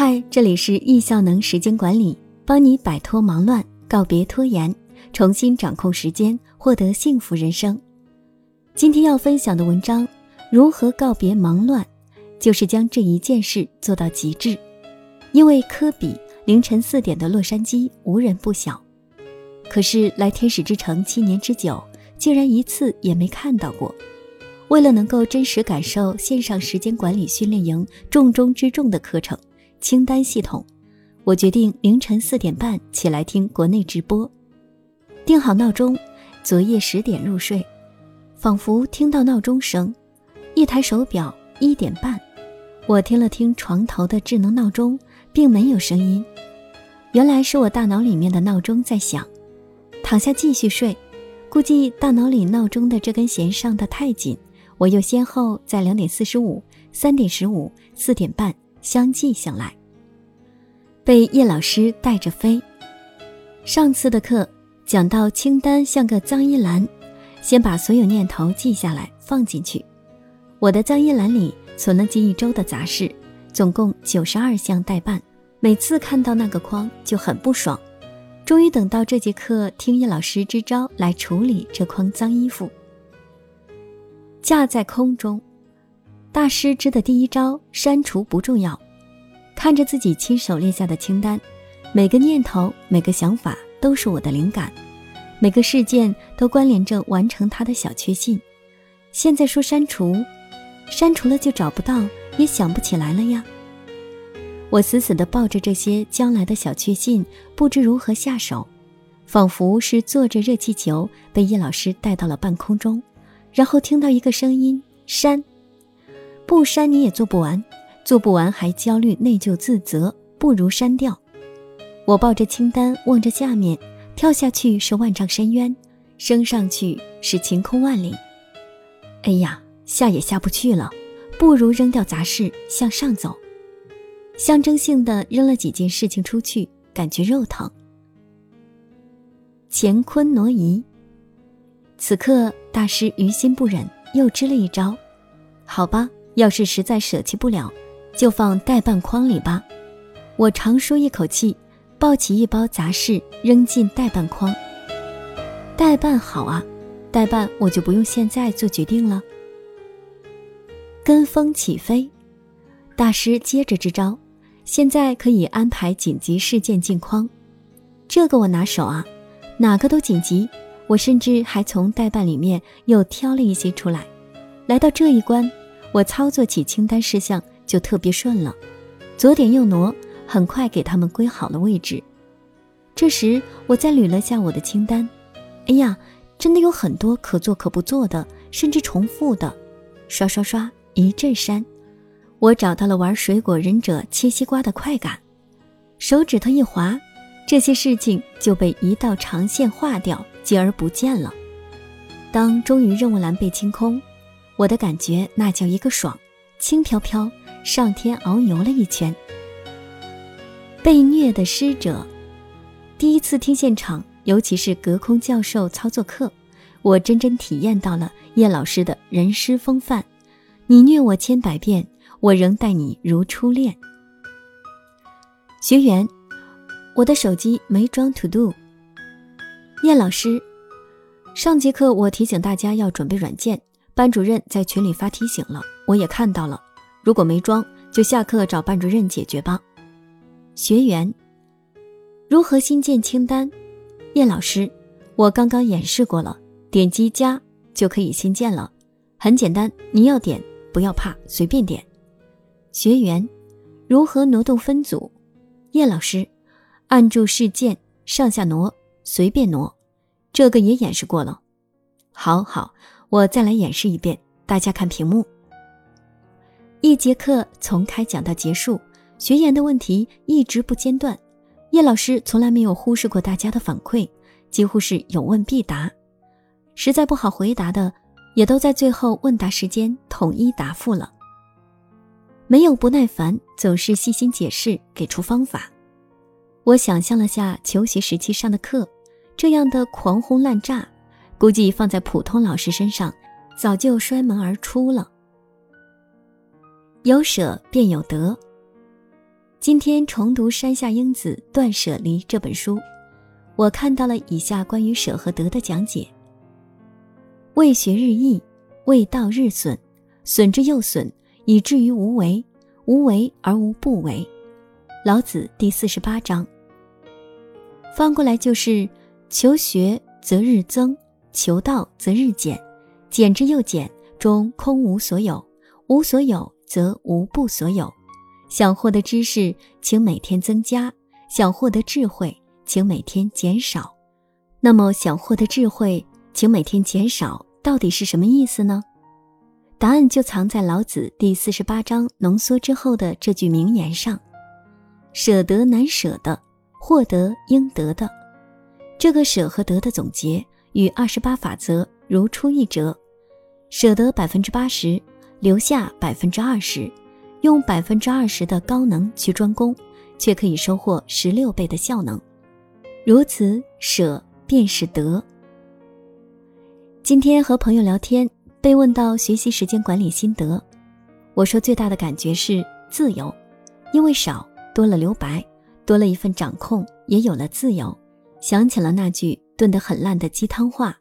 嗨，这里是易效能时间管理，帮你摆脱忙乱，告别拖延，重新掌控时间，获得幸福人生。今天要分享的文章，如何告别忙乱，就是将这一件事做到极致。因为科比凌晨四点的洛杉矶无人不晓，可是来天使之城七年之久，竟然一次也没看到过。为了能够真实感受线上时间管理训练营重中之重的课程。清单系统，我决定凌晨四点半起来听国内直播，定好闹钟，昨夜十点入睡，仿佛听到闹钟声，一抬手表一点半，我听了听床头的智能闹钟，并没有声音，原来是我大脑里面的闹钟在响，躺下继续睡，估计大脑里闹钟的这根弦上的太紧，我又先后在两点四十五、三点十五、四点半。相继醒来，被叶老师带着飞。上次的课讲到清单像个脏衣篮，先把所有念头记下来放进去。我的脏衣篮里存了近一周的杂事，总共九十二项待办。每次看到那个框就很不爽。终于等到这节课听叶老师支招来处理这筐脏衣服，架在空中。大师支的第一招，删除不重要。看着自己亲手列下的清单，每个念头、每个想法都是我的灵感，每个事件都关联着完成它的小确幸。现在说删除，删除了就找不到，也想不起来了呀。我死死地抱着这些将来的小确幸，不知如何下手，仿佛是坐着热气球被叶老师带到了半空中，然后听到一个声音：删。不删你也做不完，做不完还焦虑内疚自责，不如删掉。我抱着清单望着下面，跳下去是万丈深渊，升上去是晴空万里。哎呀，下也下不去了，不如扔掉杂事向上走。象征性的扔了几件事情出去，感觉肉疼。乾坤挪移。此刻大师于心不忍，又支了一招。好吧。要是实在舍弃不了，就放代办筐里吧。我长舒一口气，抱起一包杂事扔进代办筐。代办好啊，代办我就不用现在做决定了。跟风起飞，大师接着支招，现在可以安排紧急事件进筐。这个我拿手啊，哪个都紧急。我甚至还从代办里面又挑了一些出来，来到这一关。我操作起清单事项就特别顺了，左点右挪，很快给他们归好了位置。这时我再捋了下我的清单，哎呀，真的有很多可做可不做的，甚至重复的。刷刷刷，一阵删。我找到了玩水果忍者切西瓜的快感，手指头一滑，这些事情就被一道长线划掉，继而不见了。当终于任务栏被清空。我的感觉那叫一个爽，轻飘飘上天遨游了一圈。被虐的师者，第一次听现场，尤其是隔空教授操作课，我真真体验到了叶老师的人师风范。你虐我千百遍，我仍待你如初恋。学员，我的手机没装 To Do。叶老师，上节课我提醒大家要准备软件。班主任在群里发提醒了，我也看到了。如果没装，就下课找班主任解决吧。学员，如何新建清单？叶老师，我刚刚演示过了，点击加就可以新建了，很简单。你要点，不要怕，随便点。学员，如何挪动分组？叶老师，按住事件上下挪，随便挪。这个也演示过了。好好。我再来演示一遍，大家看屏幕。一节课从开讲到结束，学员的问题一直不间断。叶老师从来没有忽视过大家的反馈，几乎是有问必答。实在不好回答的，也都在最后问答时间统一答复了。没有不耐烦，总是细心解释，给出方法。我想象了下求学时期上的课，这样的狂轰滥炸。估计放在普通老师身上，早就摔门而出了。有舍便有得。今天重读山下英子《断舍离》这本书，我看到了以下关于舍和得的讲解：为学日益，为道日损，损之又损，以至于无为。无为而无不为。老子第四十八章。翻过来就是：求学则日增，求道则日减，减之又减，终空无所有。无所有则无不所有。想获得知识，请每天增加；想获得智慧，请每天减少。那么，想获得智慧，请每天减少，到底是什么意思呢？答案就藏在老子第四十八章浓缩之后的这句名言上：“舍得难舍的，获得应得的。”这个舍和得的总结与二十八法则如出一辙：舍得百分之八十，留下百分之二十，用百分之二十的高能去专攻，却可以收获十六倍的效能。如此舍便是得。今天和朋友聊天。被问到学习时间管理心得，我说最大的感觉是自由，因为少多了留白，多了一份掌控，也有了自由。想起了那句炖得很烂的鸡汤话：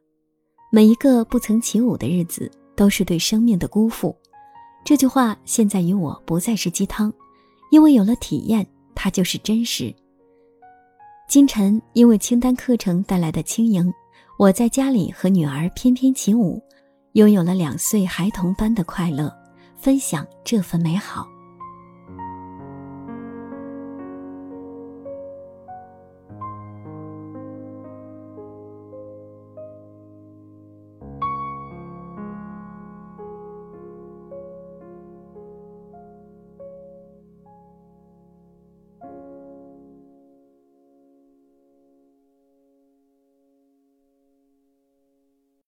每一个不曾起舞的日子，都是对生命的辜负。这句话现在与我不再是鸡汤，因为有了体验，它就是真实。今晨因为清单课程带来的轻盈，我在家里和女儿翩翩起舞。拥有了两岁孩童般的快乐，分享这份美好。